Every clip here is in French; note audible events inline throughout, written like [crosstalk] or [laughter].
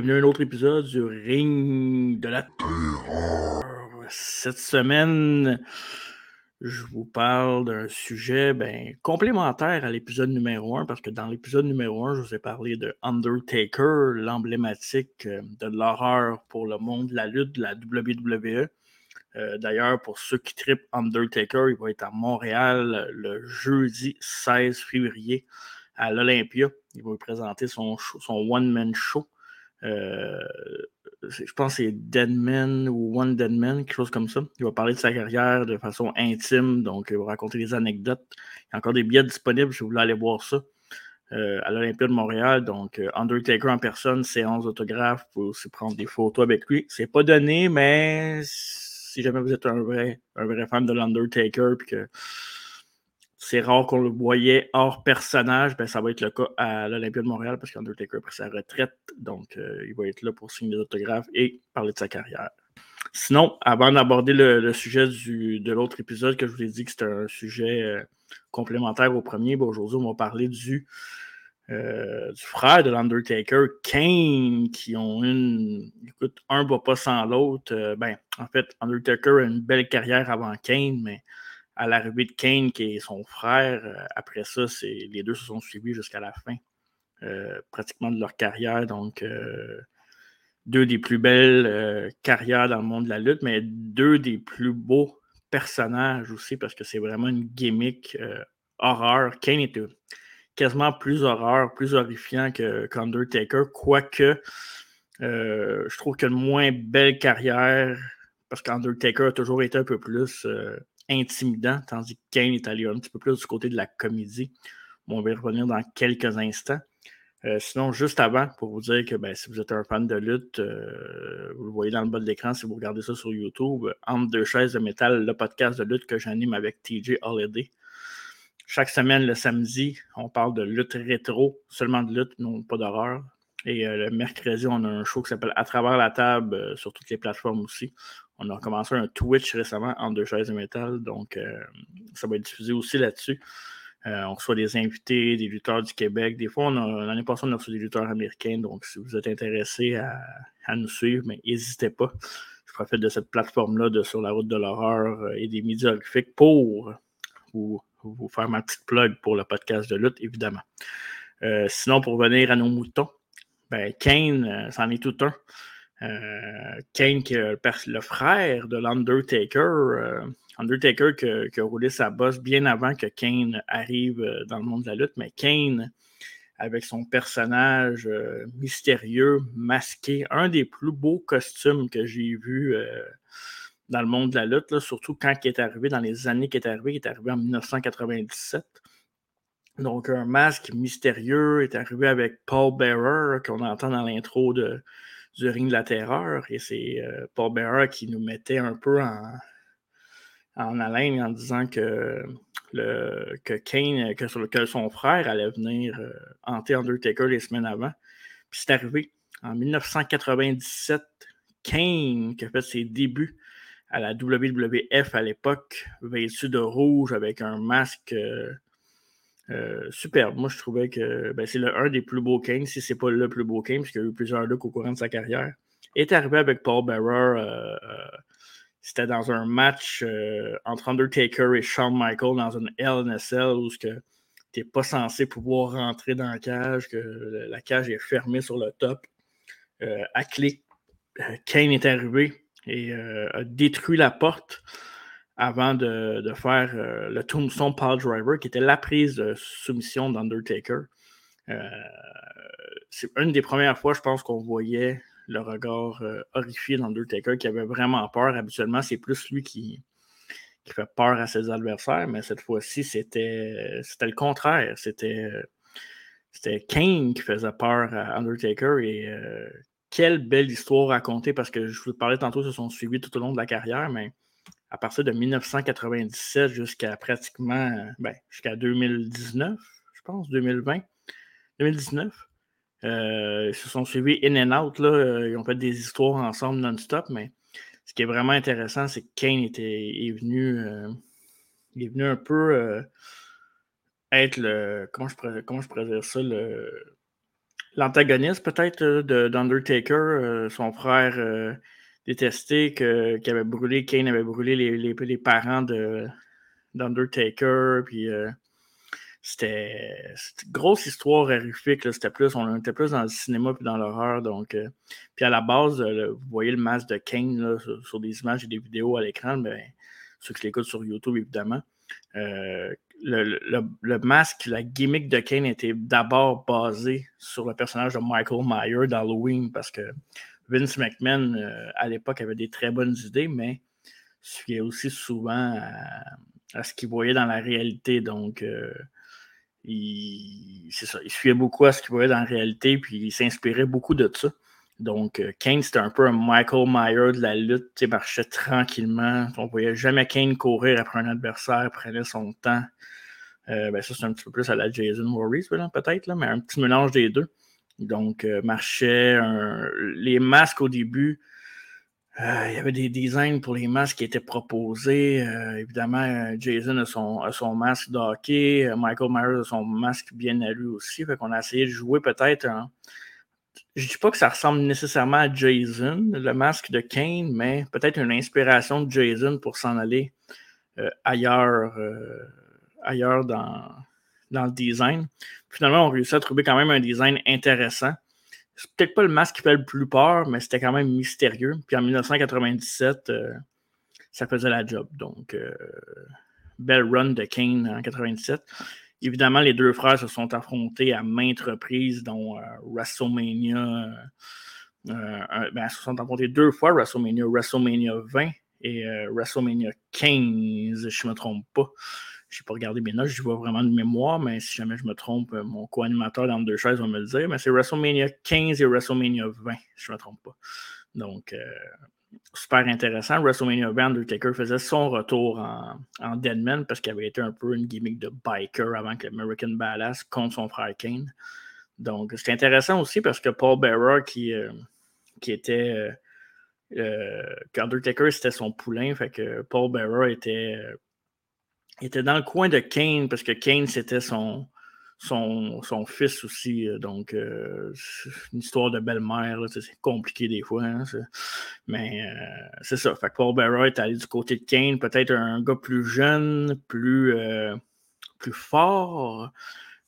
Bienvenue à un autre épisode du Ring de la Terreur. Cette semaine, je vous parle d'un sujet ben, complémentaire à l'épisode numéro 1, parce que dans l'épisode numéro 1, je vous ai parlé de Undertaker, l'emblématique euh, de l'horreur pour le monde de la lutte de la WWE. Euh, d'ailleurs, pour ceux qui tripent Undertaker, il va être à Montréal le jeudi 16 février à l'Olympia. Il va présenter son, son one-man show. Euh, je pense que c'est Deadman ou One Deadman, quelque chose comme ça. Il va parler de sa carrière de façon intime, donc il va raconter des anecdotes. Il y a encore des billets disponibles si vous aller voir ça. Euh, à l'Olympia de Montréal. Donc, euh, Undertaker en personne, séance d'autographe, pour aussi prendre des photos avec lui. C'est pas donné, mais si jamais vous êtes un vrai, un vrai fan de l'Undertaker, puis que c'est rare qu'on le voyait hors personnage, ben, ça va être le cas à l'Olympia de Montréal parce qu'Undertaker a pris sa retraite. Donc, euh, il va être là pour signer des autographes et parler de sa carrière. Sinon, avant d'aborder le, sujet de l'autre épisode que je vous ai dit que c'était un sujet euh, complémentaire au premier, ben, aujourd'hui, on va parler du, euh, du frère de l'Undertaker, Kane, qui ont une. Écoute, un va pas sans l'autre. ben, en fait, Undertaker a une belle carrière avant Kane, mais à l'arrivée de Kane, qui est son frère, euh, après ça, les deux se sont suivis jusqu'à la fin, euh, pratiquement de leur carrière. Donc, euh, deux des plus belles carrières dans le monde de la lutte, mais deux des plus beaux personnages aussi, parce que c'est vraiment une gimmick horreur. Kane était quasiment plus horreur, plus horrifiant qu'Undertaker, quoique je trouve qu'il a une moins belle carrière, parce qu'Undertaker a toujours été un peu plus intimidant, tandis que Kane est allé un petit peu plus du côté de la comédie. on va y revenir dans quelques instants. Euh, sinon, juste avant, pour vous dire que ben, si vous êtes un fan de lutte, euh, vous le voyez dans le bas de l'écran si vous regardez ça sur YouTube, Entre deux chaises de métal, le podcast de lutte que j'anime avec TJ Holiday. Chaque semaine, le samedi, on parle de lutte rétro, seulement de lutte, non pas d'horreur. Et euh, le mercredi, on a un show qui s'appelle À travers la table sur toutes les plateformes aussi. On a commencé un Twitch récemment en deux chaises de métal, donc euh, ça va être diffusé aussi là-dessus. Euh, on reçoit des invités, des lutteurs du Québec. Des fois, l'année passée, on a reçu des lutteurs américains. Donc, si vous êtes intéressé à, nous suivre, n'hésitez pas. Je profite de cette plateforme-là de Sur la route de l'horreur euh, et des médias horrifiques pour vous, faire ma petite plug pour le podcast de lutte, évidemment. sinon, pour venir à nos moutons, ben, Kane, c'en est tout un. Euh, Kane, qui le frère de l'Undertaker, euh, Undertaker qui, a roulé sa bosse bien avant que Kane arrive euh, dans le monde de la lutte, mais Kane, avec son personnage mystérieux, masqué, un des plus beaux costumes que j'ai vu dans le monde de la lutte, surtout quand il est arrivé, dans les années qu'il est arrivé, il est arrivé en 1997. Donc, un masque mystérieux est arrivé avec Paul Bearer, qu'on entend dans l'intro de, du ring de la terreur. Et c'est euh, Paul Bearer qui nous mettait un peu en, en haleine en disant que, le, que Kane, que, son frère allait venir euh, hanter Undertaker les semaines avant. Puis c'est arrivé. En 1997, Kane, qui a fait ses débuts à la WWF à l'époque, vêtu de rouge avec un masque euh, euh, superbe. Moi, je trouvais que ben, c'est un des plus beaux Kane, si c'est pas le plus beau Kane, puisqu'il y a eu plusieurs looks au courant de sa carrière. Est arrivé avec Paul Bearer. Euh, euh, c'était dans un match entre Undertaker et Shawn Michaels dans une LNSL où tu n'es pas censé pouvoir rentrer dans la cage, que la cage est fermée sur le top. à clé, Kane est arrivé et a détruit la porte avant de, faire euh, le Tombstone Power Driver, qui était la prise de soumission d'Undertaker. Euh, c'est une des premières fois, je pense, qu'on voyait le regard euh, horrifié d'Undertaker, qui avait vraiment peur. Habituellement, c'est plus lui qui, fait peur à ses adversaires, mais cette fois-ci, c'était, le contraire. C'était, c'était Kane qui faisait peur à Undertaker et quelle belle histoire racontée parce que je vous parlais tantôt, se sont suivis tout au long de la carrière, mais à partir de 1997 jusqu'à pratiquement, ben, jusqu'à 2019, je pense, 2020, 2019. Euh, ils se sont suivis in and out, là, euh, ils ont fait des histoires ensemble non-stop, mais ce qui est vraiment intéressant, c'est que Kane était, est, venu, euh, est venu un peu être le, comment je, comment je pourrais dire ça, l'antagoniste peut-être d'Undertaker, son frère détesté, que, qui avait brûlé, Kane avait brûlé les, les, parents d'Undertaker, puis c'était une grosse histoire horrifique. C'était plus, on était plus dans le cinéma puis dans l'horreur. Donc, euh, puis à la base, euh, vous voyez le masque de Kane sur, des images et des vidéos à l'écran, mais ceux qui l'écoutent sur YouTube, évidemment. Euh, le, masque, la gimmick de Kane était d'abord basé sur le personnage de Michael Myers d'Halloween parce que Vince McMahon, à l'époque, avait des très bonnes idées, mais suivait aussi souvent à, ce qu'il voyait dans la réalité. Donc, il, c'est ça, il suivait beaucoup à ce qu'il voyait dans la réalité, puis il s'inspirait beaucoup de ça. Donc, euh, Kane, c'était un peu un Michael Myers de la lutte. Il marchait tranquillement. On ne voyait jamais Kane courir après un adversaire, prenait son temps. Euh, ben ça, c'est un petit peu plus à la Jason Voorhees, peut-être, mais un petit mélange des deux. Donc, euh, marchait. Les masques au début, euh, il y avait des designs pour les masques qui étaient proposés. Euh, évidemment, Jason a son, son masque d'hockey. Michael Myers a son masque bien à lui aussi. Fait qu'on a essayé de jouer peut-être Je ne dis pas que ça ressemble nécessairement à Jason, le masque de Kane, mais peut-être une inspiration de Jason pour s'en aller ailleurs, ailleurs dans, dans le design. Finalement, on réussit à trouver quand même un design intéressant c'est peut-être pas le masque qui fait le plus peur, mais c'était quand même mystérieux. Puis en 1997, euh, ça faisait la job. Donc, euh, belle run de Kane en 97. Évidemment, les deux frères se sont affrontés à maintes reprises, dont euh, WrestleMania. Ben, se sont affrontés deux fois WrestleMania, WrestleMania 20 et WrestleMania 15, je ne me trompe pas. Je n'ai pas regardé mes notes, je vois vraiment de mémoire, mais si jamais je me trompe, euh, mon co-animateur dans deux chaises va me le dire. Mais c'est WrestleMania 15 et WrestleMania 20, si je me trompe pas. Donc, euh, super intéressant. WrestleMania 20, Undertaker faisait son retour en, en Deadman parce qu'il avait été un peu une gimmick de biker avant que American Badass contre son frère Kane. Donc, c'est intéressant aussi parce que Paul Bearer, qui, euh, qui était. Euh, Undertaker, c'était son poulain, fait que Paul Bearer était il était dans le coin de Kane parce que Kane, c'était son, son, son, fils aussi. Euh, donc, euh, une histoire de belle-mère. C'est compliqué des fois. Hein, mais euh, c'est ça. Fait que Paul Bearer est allé du côté de Kane. Peut-être un gars plus jeune, plus, plus fort.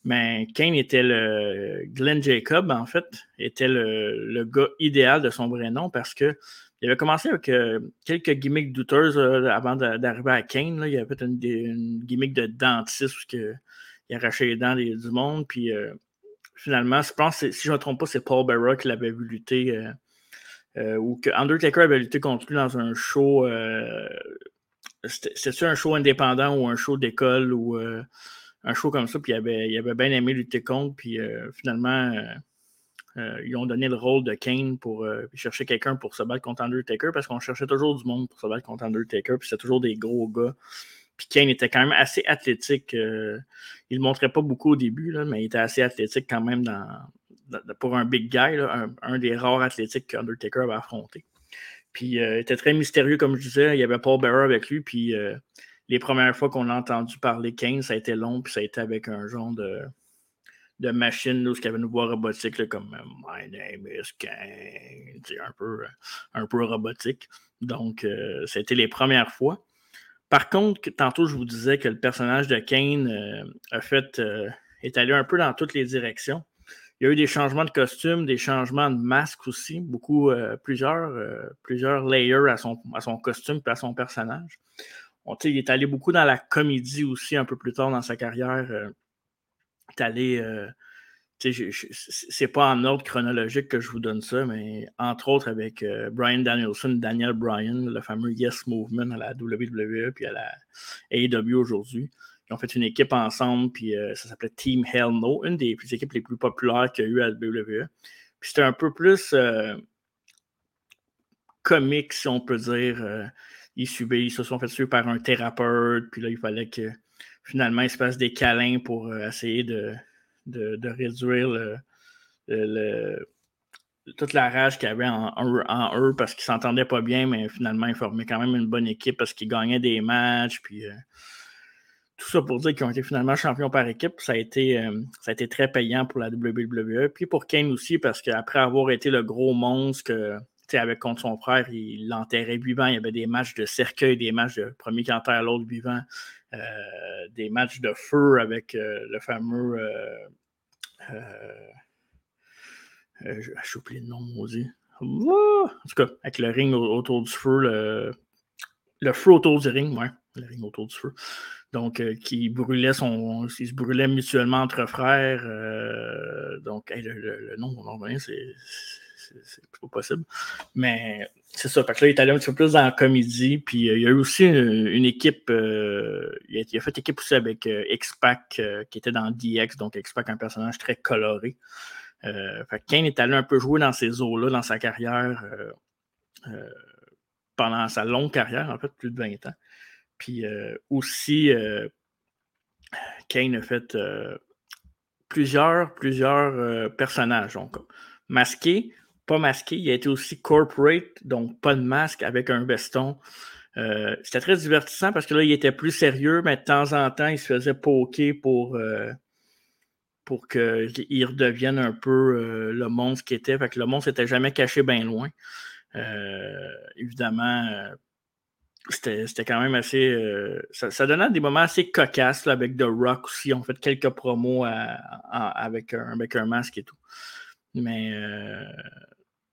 Mais Kane était le. Glenn Jacob, en fait, était le, le gars idéal de son vrai nom parce que il avait commencé avec euh, quelques gimmicks douteuses euh, avant d'arriver à Kane. Il avait fait une, gimmick de dentiste où il arrachait les dents du monde. Puis euh, finalement, je pense, si je ne me trompe pas, c'est Paul Bearer qui l'avait vu lutter. ou que Undertaker avait lutté contre lui dans un show. C'était-tu un show indépendant ou un show d'école ou un show comme ça? Puis il avait bien aimé lutter contre. Puis finalement euh, ils ont donné le rôle de Kane pour euh, chercher quelqu'un pour se battre contre Undertaker parce qu'on cherchait toujours du monde pour se battre contre Undertaker, puis c'était toujours des gros gars. Puis Kane était quand même assez athlétique. Euh, il ne montrait pas beaucoup au début, là, mais il était assez athlétique quand même pour un big guy, un, des rares athlétiques qu'Undertaker avait affronté. Puis il était très mystérieux, comme je disais. Il y avait Paul Bearer avec lui, puis les premières fois qu'on a entendu parler Kane, ça a été long, puis ça a été avec un genre de de machines où il y avait une voix robotique comme euh, My name is Kane, un peu, un peu robotique. Donc, euh, c'était les premières fois. Par contre, tantôt, je vous disais que le personnage de Kane euh, a fait, est allé un peu dans toutes les directions. Il y a eu des changements de costume, des changements de masque aussi, beaucoup, plusieurs, plusieurs layers à son, à son costume et à son personnage. On, il est allé beaucoup dans la comédie aussi un peu plus tard dans sa carrière Euh, c'est pas en ordre chronologique que je vous donne ça, mais entre autres avec euh, Brian Danielson, Daniel Bryan, le fameux Yes Movement à la WWE puis à la AEW aujourd'hui. Ils ont fait une équipe ensemble, puis euh, ça s'appelait Team Hell No, une des équipes les plus populaires qu'il y a eu à la WWE. Puis c'était un peu plus comique, si on peut dire. ils, suivaient, ils se sont fait suivre par un thérapeute, puis là, il fallait que finalement, il se passe des câlins pour euh, essayer de, de, réduire le, toute la rage qu'il y avait en, eux parce qu'ils s'entendaient pas bien, mais finalement, ils formaient quand même une bonne équipe parce qu'ils gagnaient des matchs. Puis, euh, tout ça pour dire qu'ils ont été finalement champions par équipe. Ça a été, euh, ça a été très payant pour la WWE. Puis pour Kane aussi, parce qu'après avoir été le gros monstre que, avec contre son frère, il l'enterrait vivant. Il y avait des matchs de cercueil, des matchs de premier qui enterre l'autre vivant, des matchs de feu avec euh, le fameux. J'ai oublié le nom, maudit. En tout cas, avec le ring autour du feu, le, le feu autour du ring, ouais, le ring autour du feu donc euh, qui brûlait son. Ils se brûlaient mutuellement entre frères. Euh, donc, le, nom, on c'est. C'est pas possible. Mais c'est ça. Parce que là, il est allé un petit peu plus dans la comédie. Puis euh, il y a eu aussi une, équipe. il, a, fait équipe aussi avec X-Pac qui était dans DX. Donc X-Pac, un personnage très coloré. Kane est allé un peu jouer dans ces eaux-là dans sa carrière. pendant sa longue carrière, en fait, plus de 20 ans. Puis euh, aussi, euh, Kane a fait euh, plusieurs, plusieurs personnages. Donc, masqué, pas masqué. Il a été aussi corporate, donc pas de masque avec un veston. C'était très divertissant parce que là, il était plus sérieux, mais de temps en temps, il se faisait poker pour, pour qu'il redevienne un peu le monstre qu'il était. Fait que le monstre n'était jamais caché bien loin. évidemment, c'était quand même assez. Euh, ça, donnait des moments assez cocasses avec The Rock aussi. On fait quelques promos avec, un, avec un masque et tout. Mais euh,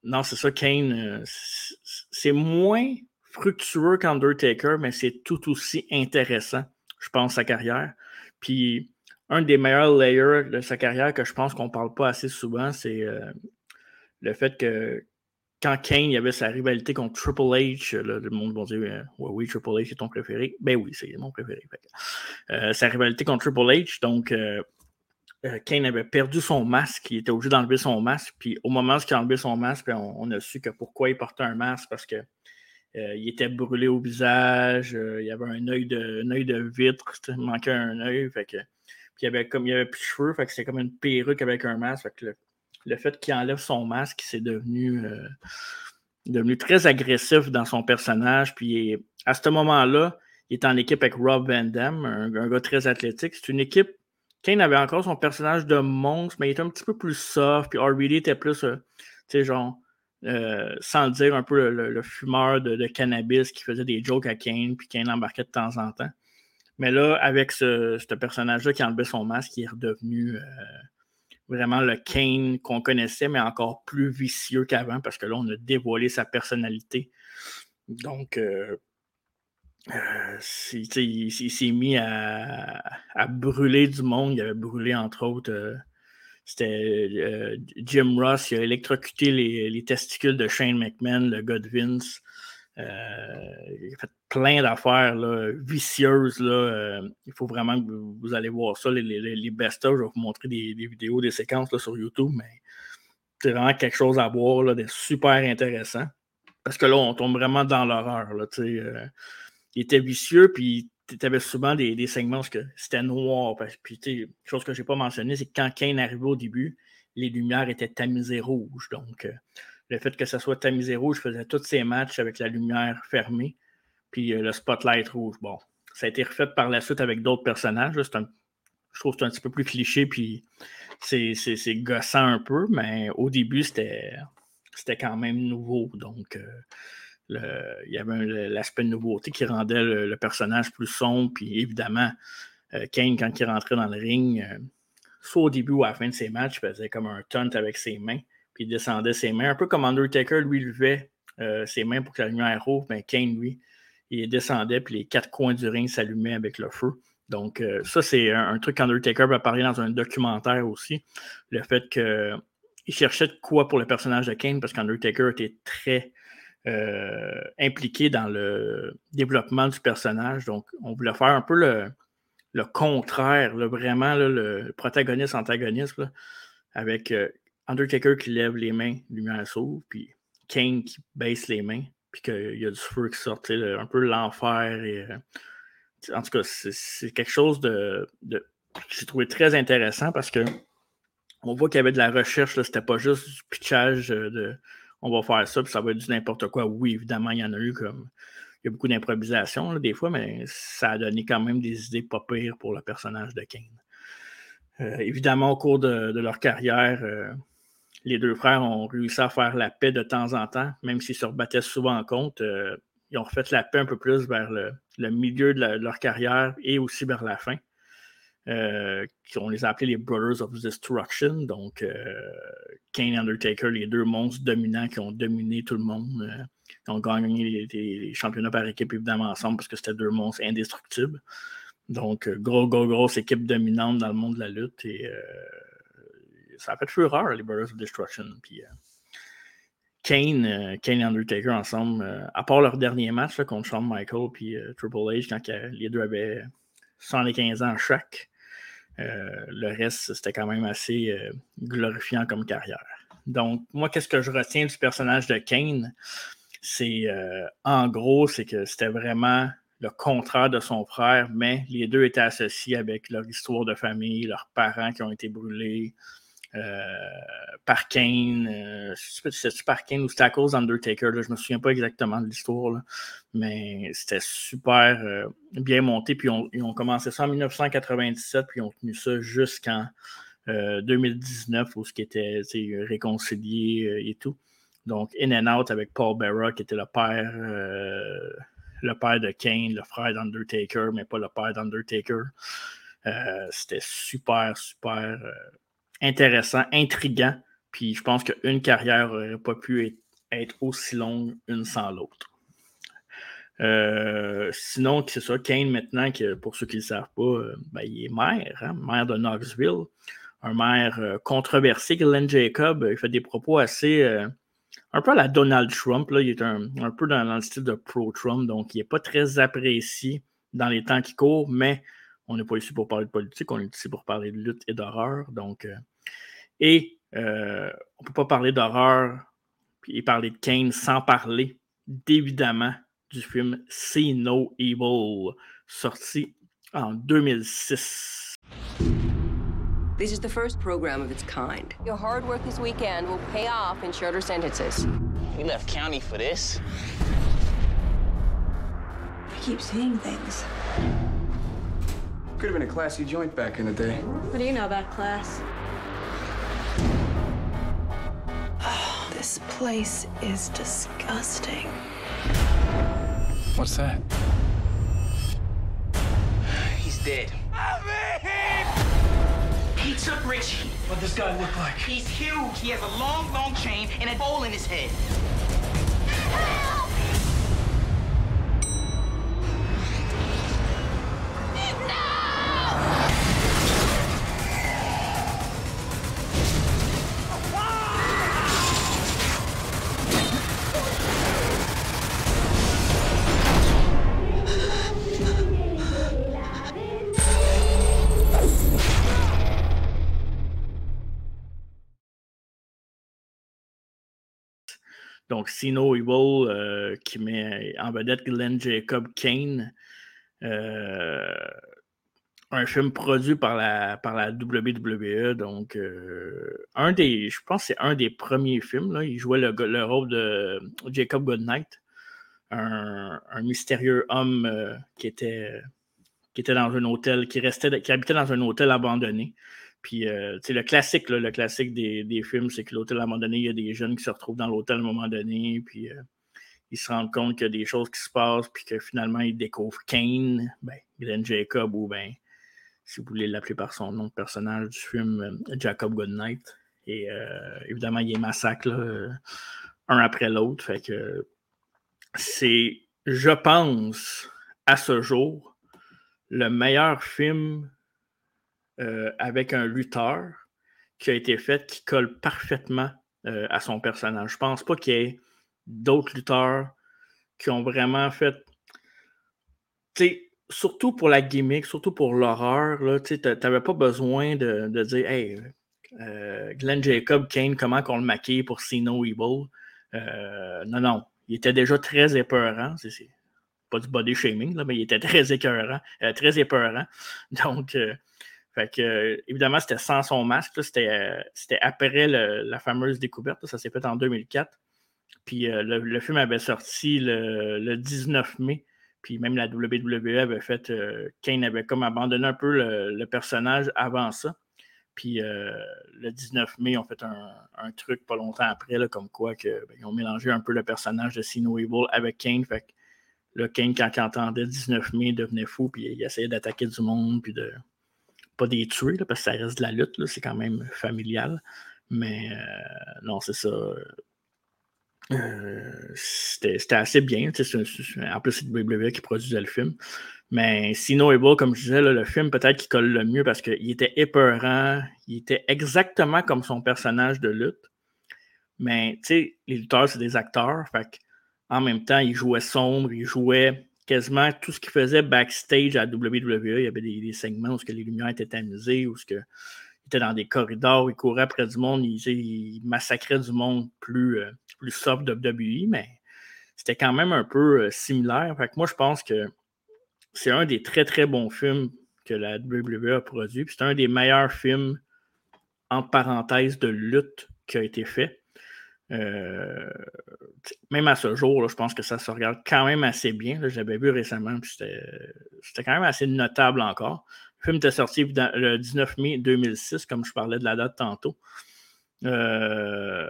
non, c'est ça, Kane. Euh, c'est moins fructueux qu'Undertaker, mais c'est tout aussi intéressant, je pense, sa carrière. Puis un des meilleurs layers de sa carrière que je pense qu'on ne parle pas assez souvent, c'est le fait que quand Kane avait sa rivalité contre Triple H, le monde va dire euh, oui, Triple H est ton préféré. Ben oui, c'est mon préféré. Euh, sa rivalité contre Triple H, donc euh, Kane avait perdu son masque, il était obligé d'enlever son masque. Puis au moment où il a enlevé son masque, ben, on, a su que pourquoi il portait un masque, parce que il était brûlé au visage, il y avait un œil de, un de vitre, il manquait un œil. Fait que, puis il avait comme il avait plus de cheveux, fait que c'était comme une perruque avec un masque. Le fait qu'il enlève son masque, c'est devenu, euh, devenu très agressif dans son personnage. Puis à ce moment-là, il est en équipe avec Rob Van Damme, un, gars très athlétique. C'est une équipe. Kane avait encore son personnage de monstre, mais il était un petit peu plus soft. Puis RBD était plus, euh, tu sais, genre, euh, sans dire, un peu le, fumeur de, cannabis qui faisait des jokes à Kane, puis Kane embarquait de temps en temps. Mais là, avec ce, personnage-là qui enlevait son masque, il est redevenu vraiment le Kane qu'on connaissait, mais encore plus vicieux qu'avant, parce que là, on a dévoilé sa personnalité. Donc, euh, euh, il, s'est mis à, brûler du monde. Il avait brûlé, entre autres, euh, c'était Jim Ross, il a électrocuté les, les, testicules de Shane McMahon, le gars de Vince. Euh, il a fait plein d'affaires vicieuses. Là. Euh, il faut vraiment que vous, allez voir ça, les, les, best-of. Je vais vous montrer des, vidéos, des séquences là, sur YouTube, mais c'est vraiment quelque chose à voir, là, super intéressant. Parce que là, on tombe vraiment dans l'horreur. Euh, il était vicieux, puis tu avais souvent des, segments où c'était noir. Puis, chose que je n'ai pas mentionné, c'est que quand Kane arrivait au début, les lumières étaient tamisées rouges. Donc, le fait que ça soit tamisé rouge, je faisais tous ces matchs avec la lumière fermée, puis euh, le spotlight rouge. Bon, ça a été refait par la suite avec d'autres personnages. je trouve que c'est un petit peu plus cliché, puis c'est gossant un peu, mais au début, c'était quand même nouveau. Donc, euh, il y avait l'aspect de nouveauté qui rendait le, personnage plus sombre, puis évidemment, euh, Kane, quand il rentrait dans le ring, soit au début ou à la fin de ses matchs, il faisait comme un taunt avec ses mains puis il descendait ses mains. Un peu comme Undertaker, lui, levait euh, ses mains pour que la lumière ouvre, mais Kane, lui, il descendait, puis les quatre coins du ring s'allumaient avec le feu. Donc, euh, ça, c'est un, truc qu'Undertaker va parler dans un documentaire aussi. Le fait qu'il cherchait de quoi pour le personnage de Kane, parce qu'Undertaker était très euh, impliqué dans le développement du personnage. Donc, on voulait faire un peu le, contraire, vraiment le protagoniste-antagoniste, avec Undertaker qui lève les mains, lumière s'ouvre, puis Kane qui baisse les mains, puis qu'il y a du feu qui sort, un peu l'enfer. Euh, en tout cas, c'est quelque chose de, que j'ai trouvé très intéressant parce que on voit qu'il y avait de la recherche, c'était pas juste du pitchage de on va faire ça, puis ça va être du n'importe quoi. Oui, évidemment, il y en a eu comme y a beaucoup d'improvisation des fois, mais ça a donné quand même des idées pas pires pour le personnage de Kane. évidemment, au cours de, leur carrière, les deux frères ont réussi à faire la paix de temps en temps, même s'ils se rebattaient souvent en compte. ils ont refait la paix un peu plus vers le, milieu de, leur carrière et aussi vers la fin. Euh, on les a appelés les Brothers of Destruction. Donc, euh, Kane et Undertaker, les deux monstres dominants qui ont dominé tout le monde. Euh, ont gagné les, championnats par équipe, évidemment, ensemble, parce que c'était deux monstres indestructibles. Donc, gros, gros, grosse équipe dominante dans le monde de la lutte. Et ça a fait fureur, les Brothers of Destruction. Puis, Kane, Kane et Undertaker ensemble, à part leur dernier match contre Shawn Michaels puis Triple H, quand les deux avaient 115 ans chaque, euh, le reste, c'était quand même assez euh, glorifiant comme carrière. Donc, moi, qu'est-ce que je retiens du personnage de Kane? C'est, euh, en gros, c'est que c'était vraiment le contraire de son frère, mais les deux étaient associés avec leur histoire de famille, leurs parents qui ont été brûlés, euh, par Kane. Euh, c'est par Kane ou c'était à cause d'Undertaker. Je ne me souviens pas exactement de l'histoire, mais c'était super euh, bien monté. Puis ils ont commencé ça en 1997, puis ils ont tenu ça jusqu'en 2019, où ce qui était réconcilié et tout. Donc, In and Out avec Paul Bearer, qui était le père, le père de Kane, le frère d'Undertaker, mais pas le père d'Undertaker. c'était super, super intéressant, intriguant. Puis je pense qu'une carrière n'aurait pas pu être, aussi longue une sans l'autre. Euh, sinon, c'est ça, Kane maintenant, que pour ceux qui ne le savent pas, euh, ben, il est maire, hein, maire de Knoxville, un maire euh, controversé, Glenn Jacob, il fait des propos assez, un peu à la Donald Trump, là, il est un, peu dans, le style de pro-Trump, donc il n'est pas très apprécié dans les temps qui courent, mais on n'est pas ici pour parler de politique, on est ici pour parler de lutte et d'horreur. Donc, euh, et euh, on ne peut pas parler d'horreur et parler de Kane sans parler, évidemment, du film See No Evil, sorti en 2006. This is the first program of its kind. Your hard work this weekend will pay off in shorter sentences. We left county for this. I keep seeing things. Could have been a classy joint back in the day. What do you know about class? Oh, [sighs] this place is disgusting. What's that? He's dead. He took Richie. What does this guy look like? He's huge. He has a long, long chain and a bowl in his head. Donc, Sino Evil euh, qui met en vedette Glenn Jacob Kane. Euh, un film produit par la, par WWE. Donc, euh, un des, je pense que c'est un des premiers films. Là. Il jouait le, le rôle de Jacob Goodnight, un, un mystérieux homme qui, était, qui était dans un hôtel, qui, restait, qui habitait dans un hôtel abandonné. Puis, euh, le classique, le classique des, films, c'est que l'hôtel, à un moment donné, il y a des jeunes qui se retrouvent dans l'hôtel à un moment donné, puis euh, ils se rendent compte qu'il y a des choses qui se passent, puis que finalement, ils découvrent Kane, ben, Glenn Jacob, ou ben, si vous voulez l'appeler par son nom de personnage du film, euh, Jacob Goodnight. Et évidemment, il y a massacre, un après l'autre. Fait que c'est, je pense, à ce jour, le meilleur film euh, avec un lutteur qui a été fait qui colle parfaitement euh, à son personnage. Je pense pas qu'il y ait d'autres lutteurs qui ont vraiment fait. surtout pour la gimmick, surtout pour l'horreur, tu n'avais pas besoin de, dire Hey, euh, Glenn Jacob, Kane, comment qu'on le maquille pour See No Evil. non, non. Il était déjà très épeurant. C'est, pas du body shaming, mais il était [laughs] très écœurant, très épeurant. Donc, fait que, évidemment, c'était sans son masque. C'était après la fameuse découverte. ça s'est fait en 2004. Puis le, film avait sorti le, 19 mai. Puis même la WWE avait fait. Kane avait comme abandonné un peu le personnage avant ça. Puis euh, le 19 mai, ils ont fait un, truc pas longtemps après, comme quoi que, ben, ils ont mélangé un peu le personnage de Sino Evil avec Kane. Fait que le Kane, quand il entendait 19 mai, devenait fou, puis il essayait d'attaquer du monde, puis de pas des tuer, parce que ça reste de la lutte, c'est quand même familial. Mais euh, non, c'est ça. Euh, c'était assez bien. en plus, c'est WWE qui produisait le film. Mais Sino Evil, comme je disais, le film peut-être qui colle le mieux parce qu'il était épeurant, il était exactement comme son personnage de lutte. Mais tu sais, les lutteurs, c'est des acteurs. Fait en même temps, il jouait sombre, il jouait quasiment tout ce qu'il faisait backstage à WWE. Il y avait des, segments où que les lumières étaient amusées, où que, il était dans des corridors, il courait après du monde, il, massacrait du monde plus, euh, plus soft de WWE, mais c'était quand même un peu euh, similaire. Fait moi, je pense que c'est un des très très bons films que la WWE a produit. C'est un des meilleurs films, en parenthèse, de lutte qui a été fait. Euh, même à ce jour, je pense que ça se regarde quand même assez bien. J'avais vu récemment, c'était quand même assez notable encore. Le film était sorti le 19 mai 2006, comme je parlais de la date tantôt. Euh,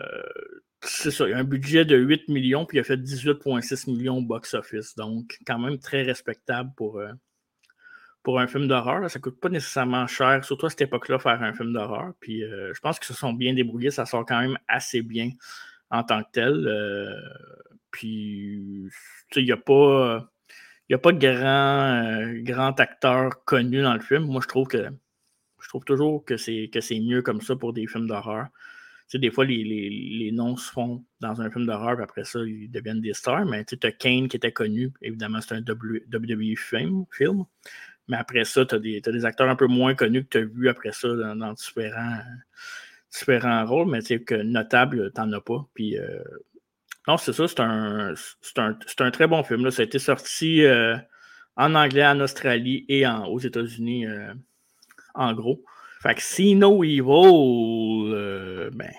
c'est ça, il y a un budget de 8 millions, puis il a fait 18,6 millions au box-office. Donc, quand même très respectable pour, euh, pour un film d'horreur. Ça ne coûte pas nécessairement cher, surtout à cette époque-là, faire un film d'horreur. Puis je pense qu'ils se sont bien débrouillés. Ça sort quand même assez bien en tant que tel. Euh, puis, il n'y a pas. A pas de grand, grand acteur connu dans le film. Moi, je trouve que je trouve toujours que c'est mieux comme ça pour des films d'horreur sais, des fois, les, noms se font dans un film d'horreur, puis après ça, ils deviennent des stars. Mais tu as Kane qui était connu, évidemment, c'est un WWE film, film. Mais après ça, tu as, des acteurs un peu moins connus que tu as vus après ça dans, différents, différents rôles, mais tu que notable, tu n'en as pas. Puis, euh, non, c'est ça, c'est un, un, très bon film. Ça a été sorti euh, en anglais, en Australie et aux États-Unis, euh, en gros. Fait que See No Evil, ben,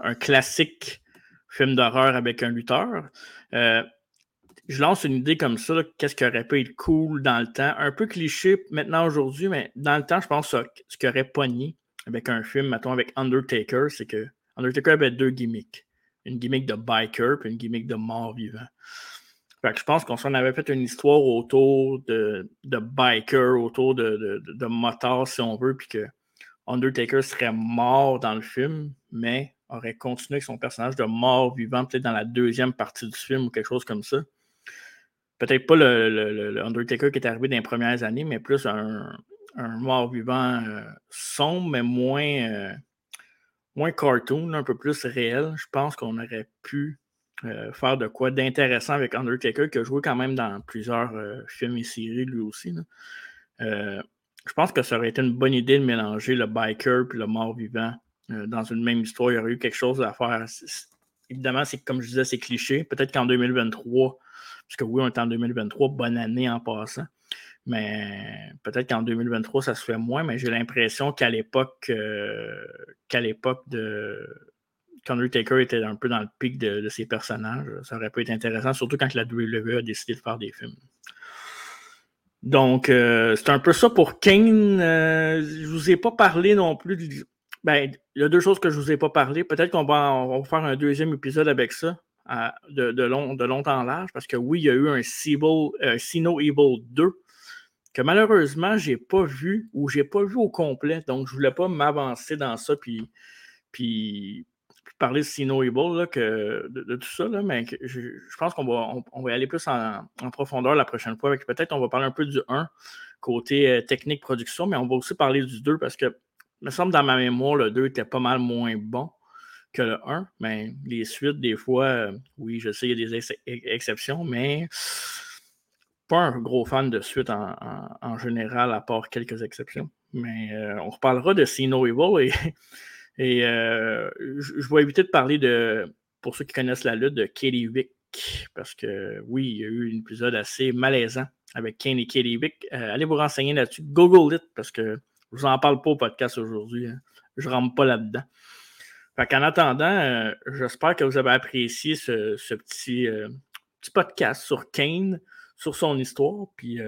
un classique film d'horreur avec un lutteur. Je lance une idée comme ça, qu'est-ce qui aurait pu être cool dans le temps? Un peu cliché maintenant aujourd'hui, mais dans le temps, je pense que ce qui aurait pogné avec un film, mettons avec Undertaker, c'est que Undertaker avait deux gimmicks. Une gimmick de biker et une gimmick de mort vivant je pense qu'on s'en avait fait une histoire autour de, de biker, autour de, de, motards, si on veut, puis que Undertaker serait mort dans le film, mais aurait continué avec son personnage de mort vivant, peut-être dans la deuxième partie du film ou quelque chose comme ça. Peut-être pas le, Undertaker qui est arrivé dans les premières années, mais plus un, mort vivant euh, sombre, mais moins, euh, moins cartoon, un peu plus réel. Je pense qu'on aurait pu euh, faire de quoi d'intéressant avec Undertaker, qui a joué quand même dans plusieurs films et séries lui aussi. Je pense que ça aurait été une bonne idée de mélanger le biker et le mort-vivant dans une même histoire. Il y aurait eu quelque chose à faire. Évidemment, c'est comme je disais, c'est cliché. Peut-être qu'en 2023, parce que oui, on est en 2023, bonne année en passant. Mais peut-être qu'en 2023, ça se fait moins, mais j'ai l'impression qu'à l'époque, qu'à l'époque de, Undertaker était un peu dans le pic de, ses personnages. Ça aurait pu être intéressant, surtout quand la WWE a décidé de faire des films. Donc, euh, c'est un peu ça pour Kane. Euh, je ne vous ai pas parlé non plus. Ben, il y a deux choses que je ne vous ai pas parlé. Peut-être qu'on va, faire un deuxième épisode avec ça, de, long, de longtemps en large, parce que oui, il y a eu un Sino Evil 2 que malheureusement, je n'ai pas vu ou je n'ai pas vu au complet. Donc, je ne voulais pas m'avancer dans ça puis, puis, parler de Sino Evil, que, de, tout ça, là, mais je, pense qu'on va, on, va aller plus en, profondeur la prochaine fois. Peut-être on va parler un peu du 1, côté euh, technique production, mais on va aussi parler du 2 parce que, il me semble, dans ma mémoire, le 2 était pas mal moins bon que le 1, mais les suites, des fois, euh, oui, je sais, il y a des exceptions, mais un gros fan de suite en, général, à part quelques exceptions. Mais euh, on reparlera de Sino Evil et [laughs] euh, je, vais éviter de parler de, pour ceux qui connaissent la lutte, de Katie Vick, parce que oui, il y a eu un épisode assez malaisant avec Kane et Katie Vick. Euh, allez vous renseigner là-dessus. Google it, parce que je vous en parle pas au podcast aujourd'hui. Hein. Je ne rentre pas là-dedans. en attendant, j'espère que vous avez apprécié ce, petit, petit podcast sur Kane, sur son histoire. Puis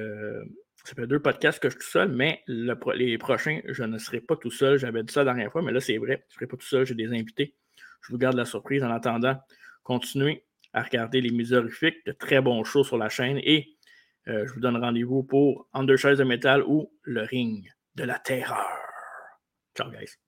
ça fait deux podcasts que je suis tout seul, mais les prochains, je ne serai pas tout seul. J'avais dit ça la dernière fois, mais là, c'est vrai. Je ne serai pas tout seul, j'ai des invités. Je vous garde la surprise. En attendant, continuez à regarder les Misorifiques, de très bons shows sur la chaîne. Et euh, je vous donne rendez-vous pour Undershies de métal ou Le Ring de la Terreur. Ciao, guys.